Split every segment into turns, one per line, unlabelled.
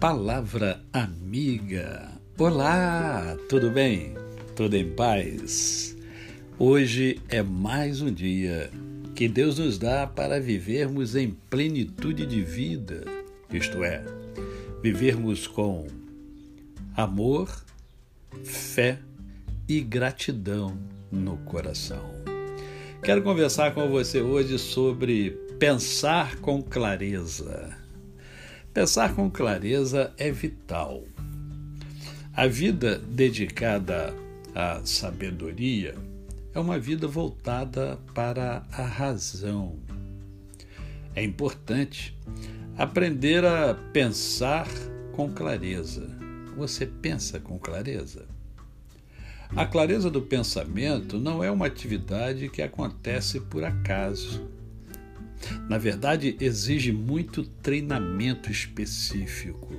Palavra Amiga. Olá, tudo bem? Tudo em paz? Hoje é mais um dia que Deus nos dá para vivermos em plenitude de vida, isto é, vivermos com amor, fé e gratidão no coração. Quero conversar com você hoje sobre pensar com clareza. Pensar com clareza é vital. A vida dedicada à sabedoria é uma vida voltada para a razão. É importante aprender a pensar com clareza. Você pensa com clareza? A clareza do pensamento não é uma atividade que acontece por acaso na verdade, exige muito treinamento específico.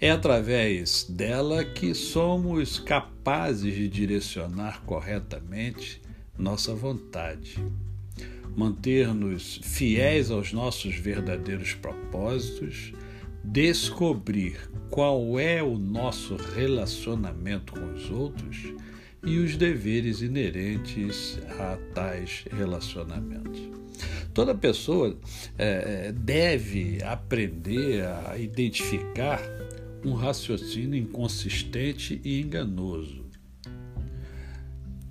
É através dela que somos capazes de direcionar corretamente nossa vontade, manter-nos fiéis aos nossos verdadeiros propósitos, descobrir qual é o nosso relacionamento com os outros e os deveres inerentes a tais relacionamentos. Toda pessoa é, deve aprender a identificar um raciocínio inconsistente e enganoso.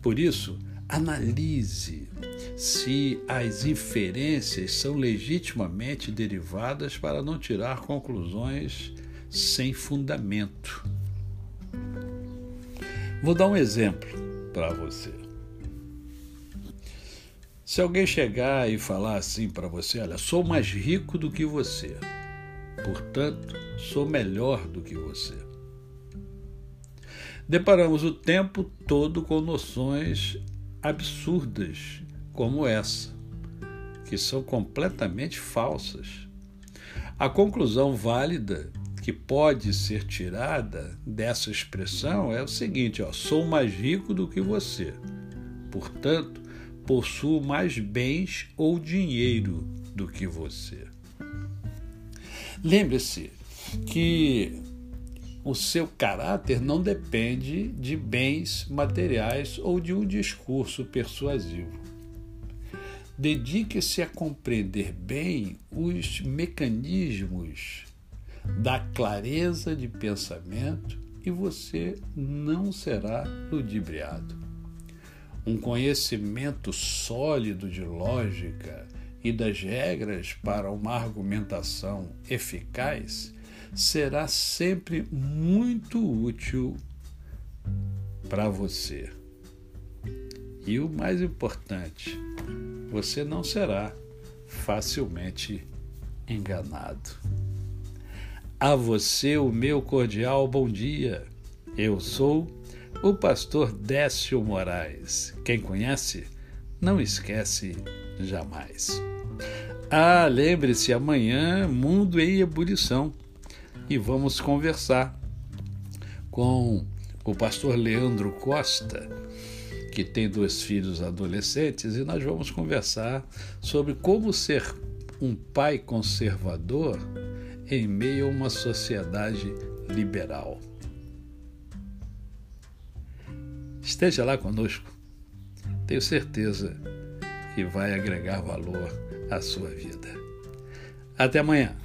Por isso, analise se as inferências são legitimamente derivadas para não tirar conclusões sem fundamento. Vou dar um exemplo para você. Se alguém chegar e falar assim para você, olha, sou mais rico do que você, portanto, sou melhor do que você. Deparamos o tempo todo com noções absurdas como essa, que são completamente falsas. A conclusão válida que pode ser tirada dessa expressão é o seguinte: ó, sou mais rico do que você, portanto, possuo mais bens ou dinheiro do que você. Lembre-se que o seu caráter não depende de bens materiais ou de um discurso persuasivo. Dedique-se a compreender bem os mecanismos da clareza de pensamento e você não será ludibriado. Um conhecimento sólido de lógica e das regras para uma argumentação eficaz será sempre muito útil para você. E o mais importante, você não será facilmente enganado. A você o meu cordial bom dia. Eu sou o pastor Décio Moraes. Quem conhece, não esquece jamais. Ah, lembre-se, amanhã Mundo em Ebulição e vamos conversar com o pastor Leandro Costa, que tem dois filhos adolescentes, e nós vamos conversar sobre como ser um pai conservador em meio a uma sociedade liberal. Esteja lá conosco. Tenho certeza que vai agregar valor à sua vida. Até amanhã.